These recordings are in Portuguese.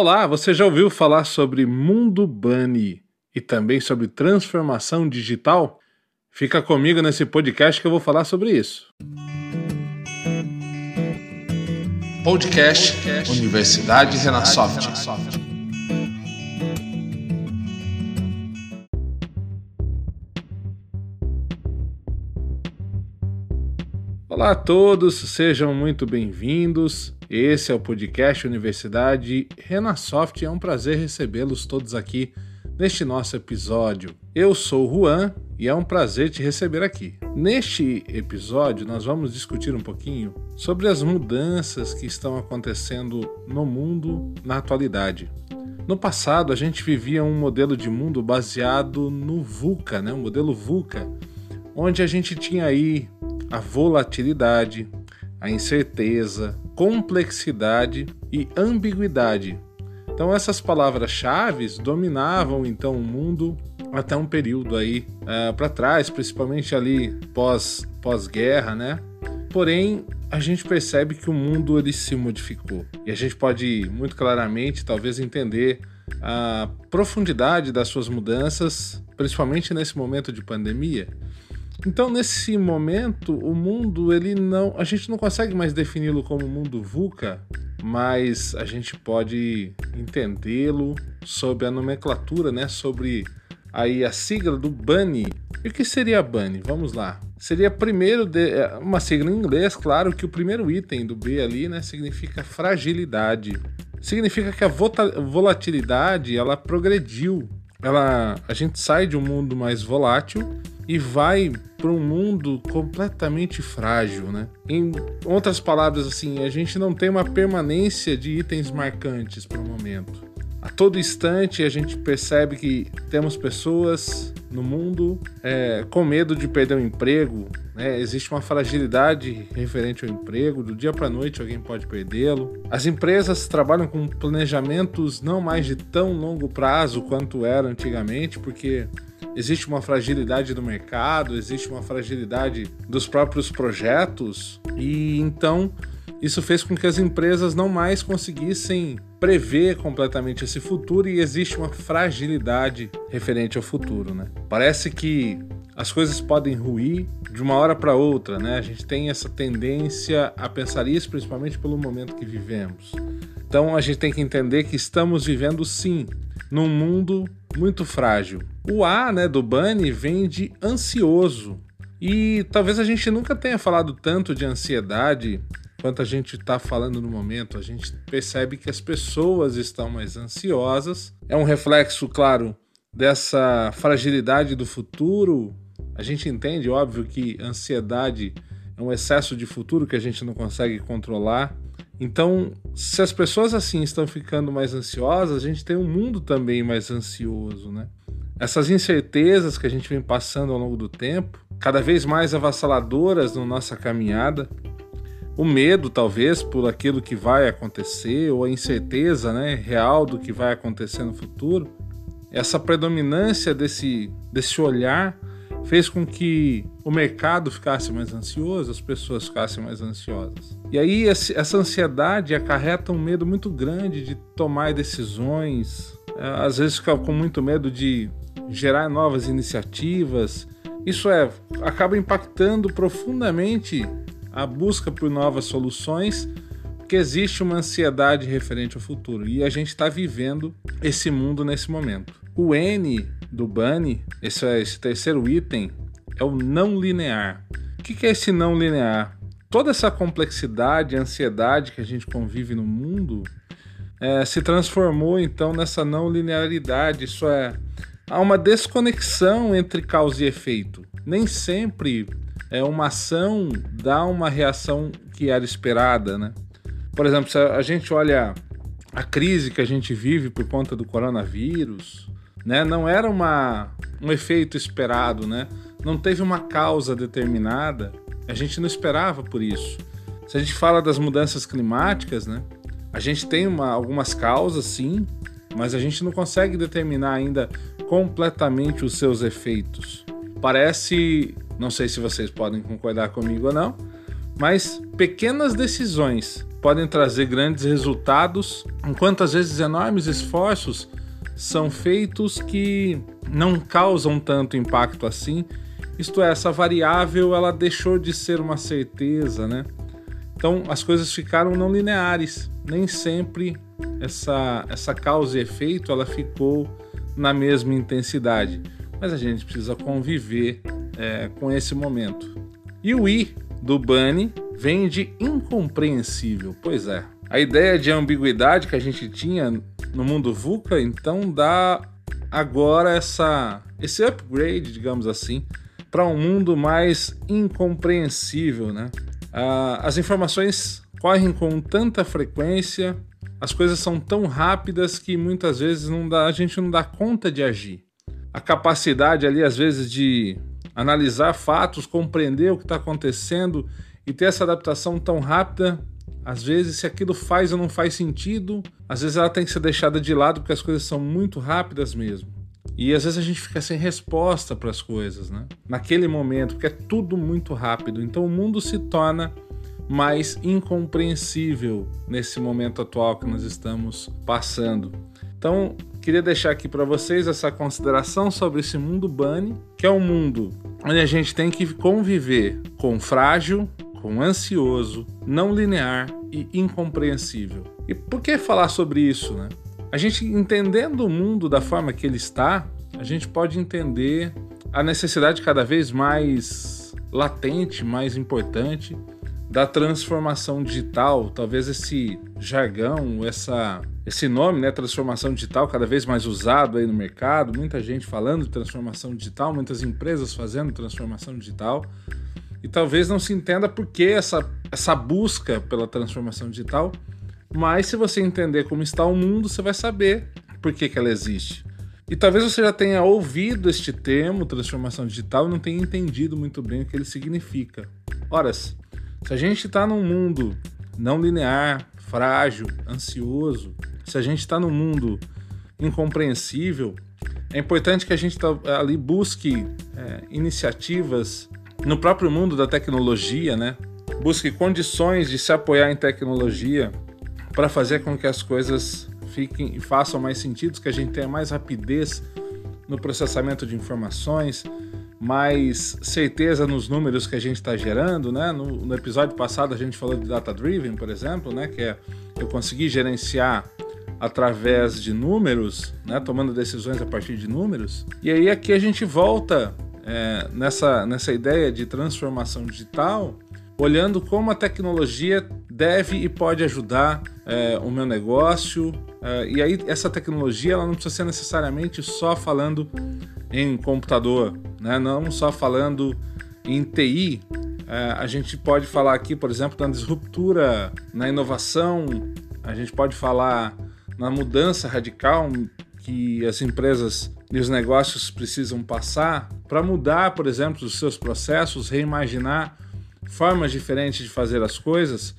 Olá, você já ouviu falar sobre Mundo Bunny e também sobre transformação digital? Fica comigo nesse podcast que eu vou falar sobre isso. Podcast Universidade Renasoft. Olá a todos, sejam muito bem-vindos. Esse é o podcast Universidade Renasoft. É um prazer recebê-los todos aqui neste nosso episódio. Eu sou o Juan e é um prazer te receber aqui. Neste episódio, nós vamos discutir um pouquinho sobre as mudanças que estão acontecendo no mundo na atualidade. No passado, a gente vivia um modelo de mundo baseado no VUCA, né? um modelo VUCA, onde a gente tinha aí a volatilidade, a incerteza, complexidade e ambiguidade. Então essas palavras-chave dominavam então o mundo até um período aí uh, para trás, principalmente ali pós pós-guerra, né? Porém, a gente percebe que o mundo ele se modificou e a gente pode muito claramente talvez entender a profundidade das suas mudanças, principalmente nesse momento de pandemia. Então, nesse momento, o mundo, ele não, a gente não consegue mais defini-lo como mundo VUCA, mas a gente pode entendê-lo sob a nomenclatura, né, sobre aí a sigla do BUNNY. E o que seria BUNNY? Vamos lá. Seria primeiro de, é, uma sigla em inglês, claro que o primeiro item do B ali, né, significa fragilidade. Significa que a volatilidade, ela progrediu. Ela, a gente sai de um mundo mais volátil e vai para um mundo completamente frágil, né? Em outras palavras, assim, a gente não tem uma permanência de itens marcantes para o momento. A todo instante a gente percebe que temos pessoas no mundo é, com medo de perder o emprego, né? existe uma fragilidade referente ao emprego, do dia para noite alguém pode perdê-lo. As empresas trabalham com planejamentos não mais de tão longo prazo quanto era antigamente, porque existe uma fragilidade do mercado, existe uma fragilidade dos próprios projetos, e então isso fez com que as empresas não mais conseguissem prever completamente esse futuro e existe uma fragilidade referente ao futuro, né? Parece que as coisas podem ruir de uma hora para outra, né? A gente tem essa tendência a pensar isso, principalmente pelo momento que vivemos. Então a gente tem que entender que estamos vivendo sim num mundo muito frágil. O A, né, do Bunny vem de ansioso. E talvez a gente nunca tenha falado tanto de ansiedade quanto a gente está falando no momento. A gente percebe que as pessoas estão mais ansiosas. É um reflexo, claro, dessa fragilidade do futuro. A gente entende, óbvio, que ansiedade é um excesso de futuro que a gente não consegue controlar. Então, se as pessoas assim estão ficando mais ansiosas, a gente tem um mundo também mais ansioso, né? Essas incertezas que a gente vem passando ao longo do tempo, cada vez mais avassaladoras na nossa caminhada, o medo talvez por aquilo que vai acontecer ou a incerteza, né, real do que vai acontecer no futuro, essa predominância desse desse olhar fez com que o mercado ficasse mais ansioso, as pessoas ficassem mais ansiosas. E aí essa ansiedade acarreta um medo muito grande de tomar decisões, é, às vezes fica com muito medo de gerar novas iniciativas. Isso é acaba impactando profundamente a busca por novas soluções, porque existe uma ansiedade referente ao futuro e a gente está vivendo esse mundo nesse momento. O N do Bunny, esse, esse terceiro item, é o não linear. O que é esse não linear? Toda essa complexidade, ansiedade que a gente convive no mundo é, se transformou então nessa não linearidade. Isso é, há uma desconexão entre causa e efeito. Nem sempre é uma ação dá uma reação que era esperada, né? Por exemplo, se a gente olha a crise que a gente vive por conta do coronavírus, né? Não era uma, um efeito esperado, né? Não teve uma causa determinada. A gente não esperava por isso. Se a gente fala das mudanças climáticas, né? A gente tem uma, algumas causas, sim, mas a gente não consegue determinar ainda completamente os seus efeitos. Parece, não sei se vocês podem concordar comigo ou não, Mas pequenas decisões podem trazer grandes resultados, enquanto às vezes enormes esforços são feitos que não causam tanto impacto assim. Isto é, essa variável ela deixou de ser uma certeza, né? Então as coisas ficaram não lineares. Nem sempre essa, essa causa e efeito ela ficou na mesma intensidade. Mas a gente precisa conviver é, com esse momento. E o I do Bunny vem de incompreensível. Pois é. A ideia de ambiguidade que a gente tinha no mundo VUCA, então dá agora essa esse upgrade, digamos assim, para um mundo mais incompreensível, né? Ah, as informações correm com tanta frequência, as coisas são tão rápidas que muitas vezes não dá, a gente não dá conta de agir. A capacidade ali, às vezes, de analisar fatos, compreender o que está acontecendo e ter essa adaptação tão rápida, às vezes, se aquilo faz ou não faz sentido, às vezes ela tem que ser deixada de lado porque as coisas são muito rápidas mesmo. E às vezes a gente fica sem resposta para as coisas, né? Naquele momento, porque é tudo muito rápido. Então o mundo se torna mais incompreensível nesse momento atual que nós estamos passando. Então, queria deixar aqui para vocês essa consideração sobre esse mundo Bunny, que é um mundo onde a gente tem que conviver com frágil, com ansioso, não linear e incompreensível. E por que falar sobre isso, né? A gente entendendo o mundo da forma que ele está, a gente pode entender a necessidade cada vez mais latente, mais importante da transformação digital, talvez esse jargão, essa, esse nome, né, transformação digital, cada vez mais usado aí no mercado, muita gente falando de transformação digital, muitas empresas fazendo transformação digital, e talvez não se entenda por que essa, essa busca pela transformação digital, mas se você entender como está o mundo, você vai saber por que, que ela existe. E talvez você já tenha ouvido este termo, transformação digital, e não tenha entendido muito bem o que ele significa. Ora, se a gente está num mundo não linear, frágil, ansioso, se a gente está num mundo incompreensível, é importante que a gente tá, ali busque é, iniciativas no próprio mundo da tecnologia, né? Busque condições de se apoiar em tecnologia para fazer com que as coisas fiquem e façam mais sentido, que a gente tenha mais rapidez no processamento de informações, mais certeza nos números que a gente está gerando, né? No, no, episódio passado a gente falou de data driven, por exemplo, né? Que é eu conseguir gerenciar através de números, né? Tomando decisões a partir de números. E aí aqui a gente volta é, nessa, nessa ideia de transformação digital, olhando como a tecnologia deve e pode ajudar é, o meu negócio. É, e aí essa tecnologia ela não precisa ser necessariamente só falando em computador, né? não só falando em TI. É, a gente pode falar aqui, por exemplo, na disruptura, na inovação, a gente pode falar na mudança radical que as empresas e os negócios precisam passar para mudar, por exemplo, os seus processos, reimaginar formas diferentes de fazer as coisas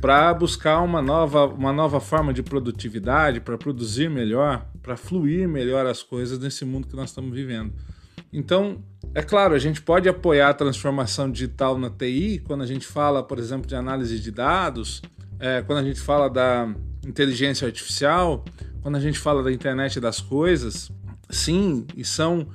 para buscar uma nova, uma nova forma de produtividade, para produzir melhor, para fluir melhor as coisas nesse mundo que nós estamos vivendo. Então, é claro, a gente pode apoiar a transformação digital na TI quando a gente fala, por exemplo, de análise de dados, é, quando a gente fala da inteligência artificial, quando a gente fala da internet das coisas, sim, e são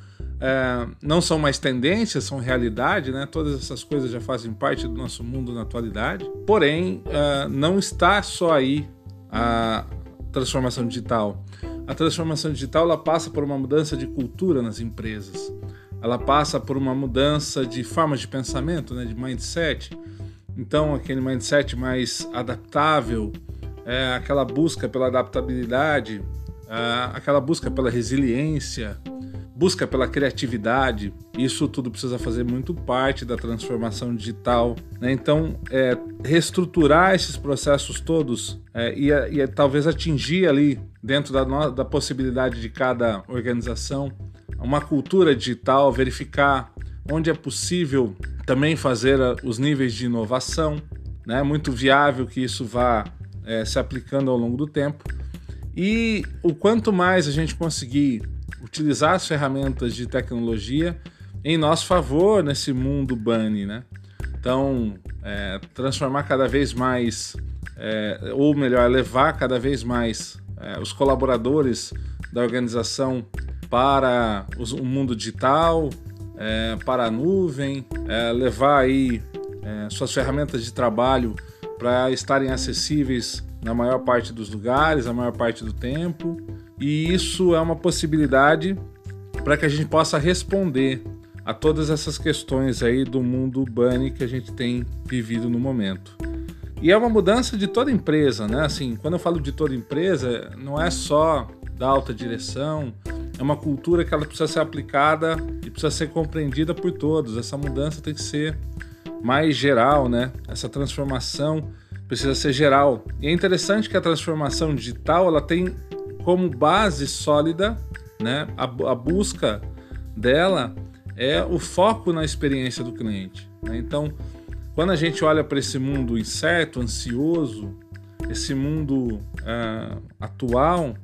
é, não são mais tendências, são realidade, né? Todas essas coisas já fazem parte do nosso mundo na atualidade. Porém, é, não está só aí a transformação digital. A transformação digital ela passa por uma mudança de cultura nas empresas. Ela passa por uma mudança de formas de pensamento, né? De mindset. Então, aquele mindset mais adaptável, é, aquela busca pela adaptabilidade, é, aquela busca pela resiliência, busca pela criatividade. Isso tudo precisa fazer muito parte da transformação digital. Né? Então, é, reestruturar esses processos todos é, e, e talvez atingir ali, dentro da, da possibilidade de cada organização, uma cultura digital, verificar onde é possível também fazer os níveis de inovação. Né? É muito viável que isso vá é, se aplicando ao longo do tempo. E o quanto mais a gente conseguir utilizar as ferramentas de tecnologia em nosso favor nesse mundo bunny, né? Então, é, transformar cada vez mais, é, ou melhor, levar cada vez mais é, os colaboradores da organização para o mundo digital, é, para a nuvem, é, levar aí é, suas ferramentas de trabalho para estarem acessíveis na maior parte dos lugares, a maior parte do tempo. E isso é uma possibilidade para que a gente possa responder a todas essas questões aí do mundo bunny que a gente tem vivido no momento. E é uma mudança de toda empresa, né? Assim, quando eu falo de toda empresa, não é só da alta direção, é uma cultura que ela precisa ser aplicada e precisa ser compreendida por todos. Essa mudança tem que ser mais geral, né? Essa transformação precisa ser geral. E é interessante que a transformação digital ela tem como base sólida, né? A, a busca dela é o foco na experiência do cliente. Né? Então, quando a gente olha para esse mundo incerto, ansioso, esse mundo uh, atual,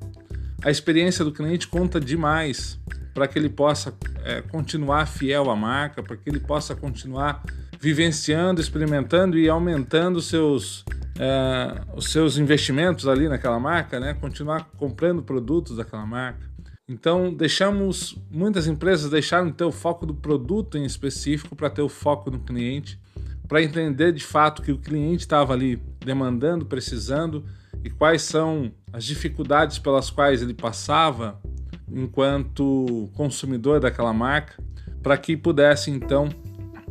a experiência do cliente conta demais para que ele possa é, continuar fiel à marca, para que ele possa continuar vivenciando, experimentando e aumentando seus, é, os seus investimentos ali naquela marca, né? continuar comprando produtos daquela marca. Então, deixamos muitas empresas deixaram de ter o foco do produto em específico para ter o foco no cliente, para entender de fato que o cliente estava ali demandando, precisando e quais são as dificuldades pelas quais ele passava enquanto consumidor daquela marca, para que pudesse então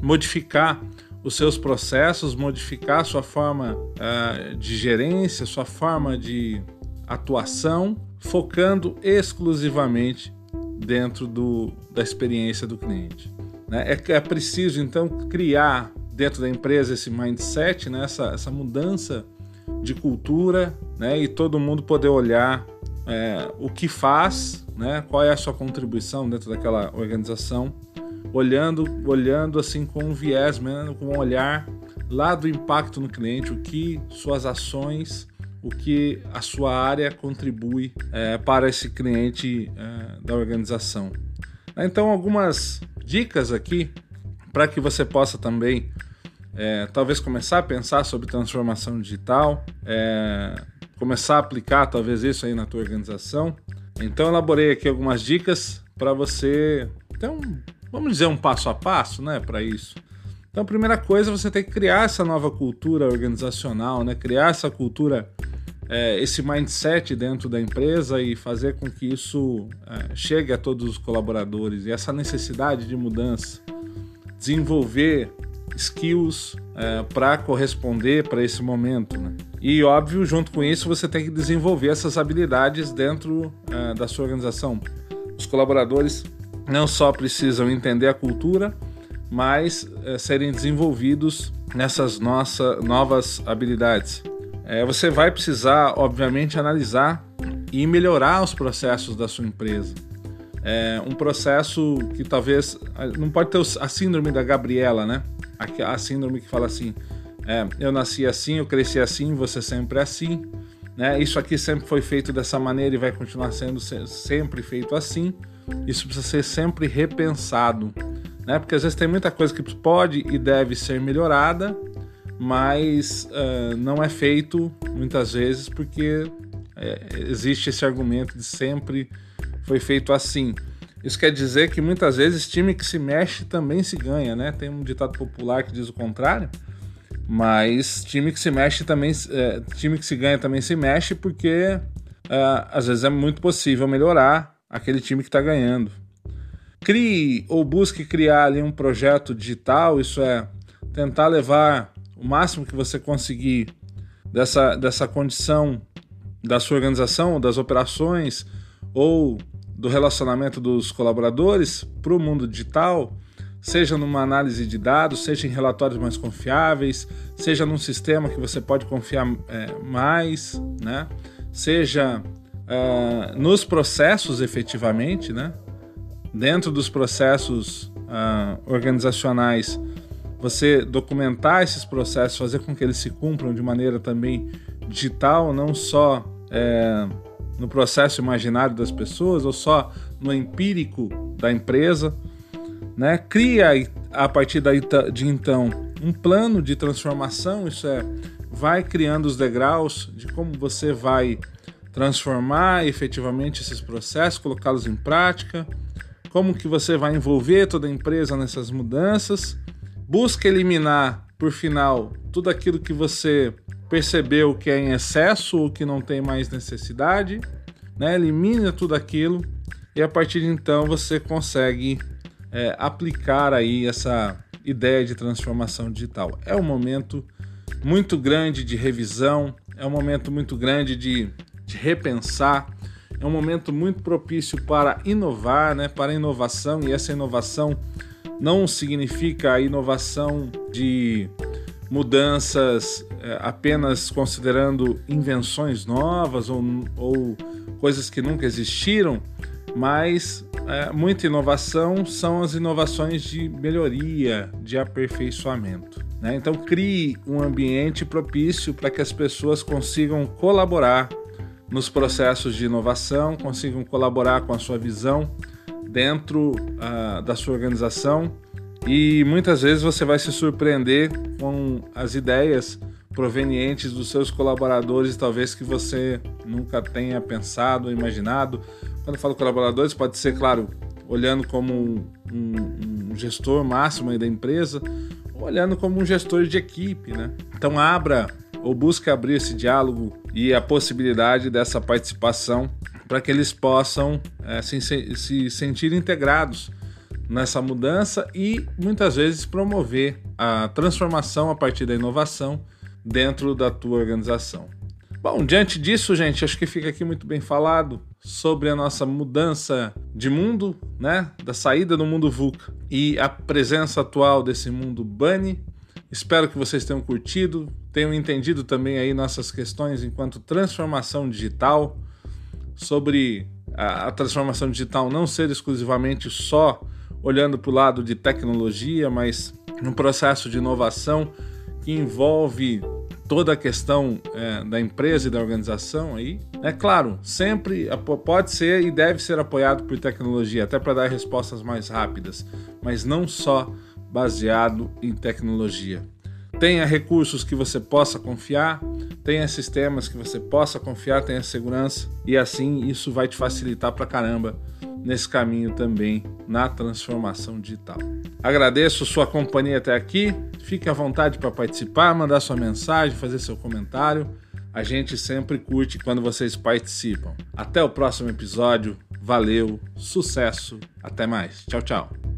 modificar os seus processos, modificar sua forma uh, de gerência, sua forma de atuação focando exclusivamente dentro do, da experiência do cliente. Né? É, é preciso então criar dentro da empresa esse mindset, né? essa, essa mudança de cultura né? e todo mundo poder olhar é, o que faz, né? qual é a sua contribuição dentro daquela organização, olhando, olhando assim com um viés, né? com um olhar lá do impacto no cliente, o que suas ações o que a sua área contribui é, para esse cliente é, da organização. Então, algumas dicas aqui para que você possa também é, talvez começar a pensar sobre transformação digital, é, começar a aplicar talvez isso aí na tua organização. Então, elaborei aqui algumas dicas para você, então, vamos dizer um passo a passo, né, para isso. Então, a primeira coisa, você tem que criar essa nova cultura organizacional, né? Criar essa cultura é, esse mindset dentro da empresa e fazer com que isso é, chegue a todos os colaboradores e essa necessidade de mudança, desenvolver skills é, para corresponder para esse momento. Né? E óbvio, junto com isso, você tem que desenvolver essas habilidades dentro é, da sua organização. Os colaboradores não só precisam entender a cultura, mas é, serem desenvolvidos nessas nossa, novas habilidades é, você vai precisar, obviamente, analisar e melhorar os processos da sua empresa. É um processo que talvez não pode ter a síndrome da Gabriela, né? A, a síndrome que fala assim: é, eu nasci assim, eu cresci assim, você sempre é assim. Né? Isso aqui sempre foi feito dessa maneira e vai continuar sendo sempre feito assim. Isso precisa ser sempre repensado, né? Porque às vezes tem muita coisa que pode e deve ser melhorada, mas uh, não é feito muitas vezes porque é, existe esse argumento de sempre foi feito assim. Isso quer dizer que muitas vezes time que se mexe também se ganha, né? Tem um ditado popular que diz o contrário, mas time que se mexe também, é, time que se ganha também se mexe porque uh, às vezes é muito possível melhorar aquele time que está ganhando. Crie ou busque criar ali um projeto digital, isso é tentar levar o máximo que você conseguir dessa, dessa condição da sua organização, das operações ou do relacionamento dos colaboradores para o mundo digital, seja numa análise de dados, seja em relatórios mais confiáveis, seja num sistema que você pode confiar é, mais, né? seja uh, nos processos efetivamente, né? dentro dos processos uh, organizacionais você documentar esses processos, fazer com que eles se cumpram de maneira também digital, não só é, no processo imaginário das pessoas ou só no empírico da empresa, né? Cria a partir daí de então um plano de transformação, isso é, vai criando os degraus de como você vai transformar efetivamente esses processos, colocá-los em prática, como que você vai envolver toda a empresa nessas mudanças, busca eliminar, por final, tudo aquilo que você percebeu que é em excesso ou que não tem mais necessidade, né? elimina tudo aquilo e a partir de então você consegue é, aplicar aí essa ideia de transformação digital. É um momento muito grande de revisão, é um momento muito grande de, de repensar, é um momento muito propício para inovar, né, para inovação, e essa inovação não significa a inovação de mudanças é, apenas considerando invenções novas ou, ou coisas que nunca existiram, mas é, muita inovação são as inovações de melhoria, de aperfeiçoamento. Né? Então, crie um ambiente propício para que as pessoas consigam colaborar nos processos de inovação, consigam colaborar com a sua visão dentro uh, da sua organização e muitas vezes você vai se surpreender com as ideias provenientes dos seus colaboradores, talvez que você nunca tenha pensado imaginado. Quando eu falo colaboradores, pode ser, claro, olhando como um, um, um gestor máximo da empresa, ou olhando como um gestor de equipe, né? Então abra ou busque abrir esse diálogo e a possibilidade dessa participação para que eles possam é, se, se sentir integrados nessa mudança e muitas vezes promover a transformação a partir da inovação dentro da tua organização. Bom, diante disso, gente, acho que fica aqui muito bem falado sobre a nossa mudança de mundo, né? Da saída do mundo VUCA e a presença atual desse mundo Bunny. Espero que vocês tenham curtido, tenham entendido também aí nossas questões enquanto transformação digital, sobre a, a transformação digital não ser exclusivamente só olhando para o lado de tecnologia, mas um processo de inovação que envolve toda a questão é, da empresa e da organização aí. É claro, sempre pode ser e deve ser apoiado por tecnologia, até para dar respostas mais rápidas, mas não só baseado em tecnologia. Tenha recursos que você possa confiar, tenha sistemas que você possa confiar, tenha segurança e assim isso vai te facilitar para caramba nesse caminho também na transformação digital. Agradeço sua companhia até aqui. Fique à vontade para participar, mandar sua mensagem, fazer seu comentário. A gente sempre curte quando vocês participam. Até o próximo episódio. Valeu, sucesso, até mais. Tchau, tchau.